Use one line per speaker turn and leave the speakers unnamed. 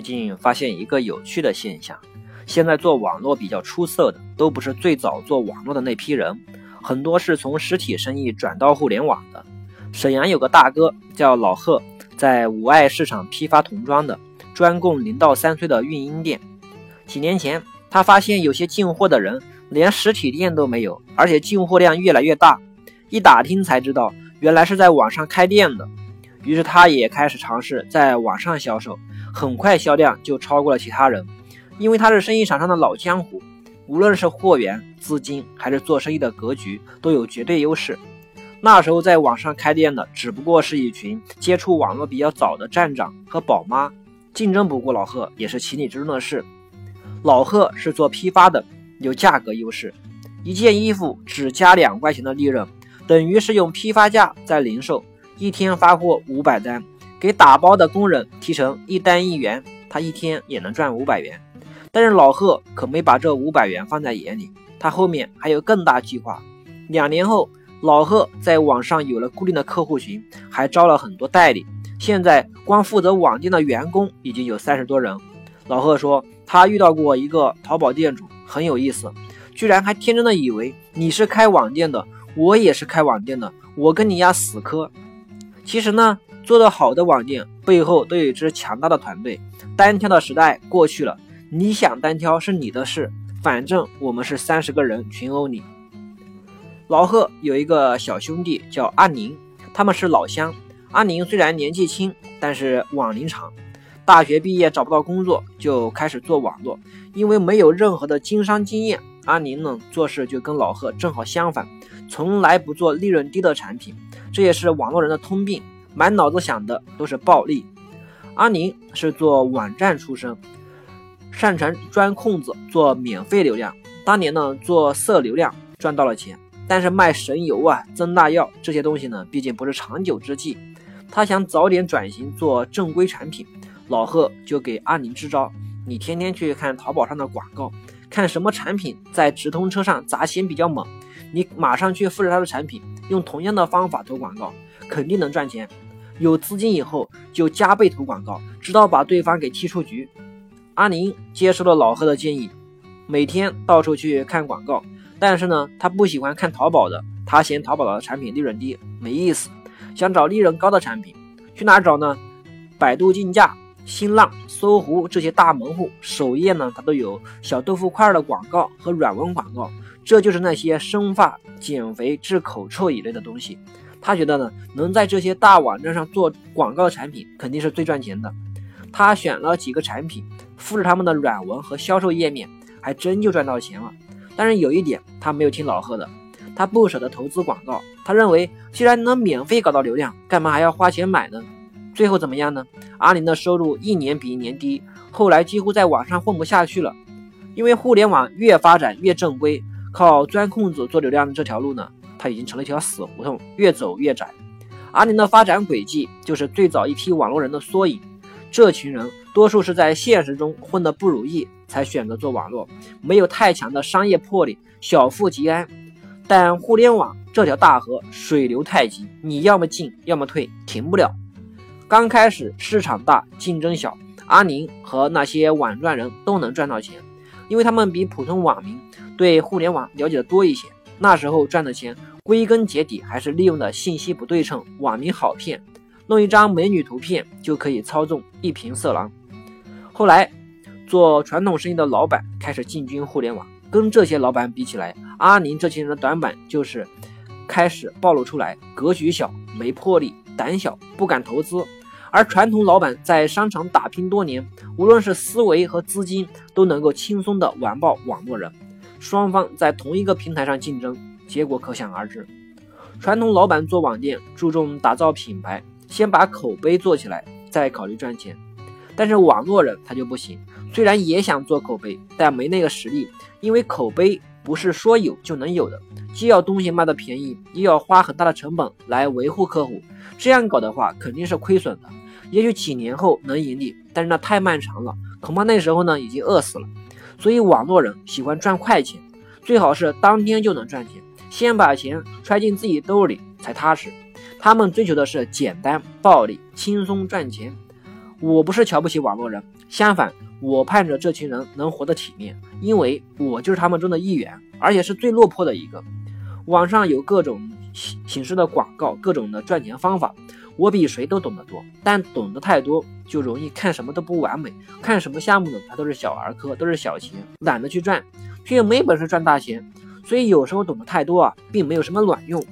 最近发现一个有趣的现象，现在做网络比较出色的，都不是最早做网络的那批人，很多是从实体生意转到互联网的。沈阳有个大哥叫老贺，在五爱市场批发童装的，专供零到三岁的孕婴店。几年前，他发现有些进货的人连实体店都没有，而且进货量越来越大。一打听才知道，原来是在网上开店的。于是他也开始尝试在网上销售，很快销量就超过了其他人。因为他是生意场上的老江湖，无论是货源、资金还是做生意的格局，都有绝对优势。那时候在网上开店的只不过是一群接触网络比较早的站长和宝妈，竞争不过老贺也是情理之中的事。老贺是做批发的，有价格优势，一件衣服只加两块钱的利润，等于是用批发价在零售。一天发货五百单，给打包的工人提成一单一元，他一天也能赚五百元。但是老贺可没把这五百元放在眼里，他后面还有更大计划。两年后，老贺在网上有了固定的客户群，还招了很多代理。现在光负责网店的员工已经有三十多人。老贺说，他遇到过一个淘宝店主，很有意思，居然还天真的以为你是开网店的，我也是开网店的，我跟你丫死磕。其实呢，做得好的网店背后都有一支强大的团队。单挑的时代过去了，你想单挑是你的事，反正我们是三十个人群殴你。老贺有一个小兄弟叫阿宁，他们是老乡。阿宁虽然年纪轻，但是网龄长。大学毕业找不到工作，就开始做网络。因为没有任何的经商经验，阿宁呢做事就跟老贺正好相反，从来不做利润低的产品。这也是网络人的通病，满脑子想的都是暴利。阿宁是做网站出身，擅长钻空子做免费流量。当年呢做色流量赚到了钱，但是卖神油啊、增大药这些东西呢，毕竟不是长久之计。他想早点转型做正规产品，老贺就给阿宁支招：你天天去看淘宝上的广告，看什么产品在直通车上砸钱比较猛。你马上去复制他的产品，用同样的方法投广告，肯定能赚钱。有资金以后就加倍投广告，直到把对方给踢出局。阿宁接受了老贺的建议，每天到处去看广告。但是呢，他不喜欢看淘宝的，他嫌淘宝的产品利润低，没意思，想找利润高的产品。去哪找呢？百度竞价、新浪、搜狐这些大门户首页呢，它都有小豆腐块的广告和软文广告。这就是那些生发、减肥、治口臭一类的东西。他觉得呢，能在这些大网站上做广告的产品肯定是最赚钱的。他选了几个产品，复制他们的软文和销售页面，还真就赚到钱了。但是有一点，他没有听老贺的，他不舍得投资广告。他认为，既然能免费搞到流量，干嘛还要花钱买呢？最后怎么样呢？阿林的收入一年比一年低，后来几乎在网上混不下去了，因为互联网越发展越正规。靠钻空子做流量的这条路呢，它已经成了一条死胡同，越走越窄。阿宁的发展轨迹就是最早一批网络人的缩影。这群人多数是在现实中混得不如意，才选择做网络，没有太强的商业魄力，小富即安。但互联网这条大河水流太急，你要么进，要么退，停不了。刚开始市场大，竞争小，阿宁和那些网赚人都能赚到钱，因为他们比普通网民。对互联网了解的多一些，那时候赚的钱归根结底还是利用的信息不对称，网民好骗，弄一张美女图片就可以操纵一瓶色狼。后来做传统生意的老板开始进军互联网，跟这些老板比起来，阿宁这群人的短板就是开始暴露出来，格局小，没魄力，胆小，不敢投资。而传统老板在商场打拼多年，无论是思维和资金，都能够轻松的完爆网络人。双方在同一个平台上竞争，结果可想而知。传统老板做网店注重打造品牌，先把口碑做起来，再考虑赚钱。但是网络人他就不行，虽然也想做口碑，但没那个实力，因为口碑不是说有就能有的，既要东西卖的便宜，又要花很大的成本来维护客户，这样搞的话肯定是亏损的。也许几年后能盈利，但是那太漫长了，恐怕那时候呢已经饿死了。所以网络人喜欢赚快钱，最好是当天就能赚钱，先把钱揣进自己兜里才踏实。他们追求的是简单、暴利、轻松赚钱。我不是瞧不起网络人，相反，我盼着这群人能活得体面，因为我就是他们中的一员，而且是最落魄的一个。网上有各种形式的广告，各种的赚钱方法，我比谁都懂得多。但懂得太多，就容易看什么都不完美，看什么项目呢，它都是小儿科，都是小钱，懒得去赚，却又没本事赚大钱。所以有时候懂得太多啊，并没有什么卵用。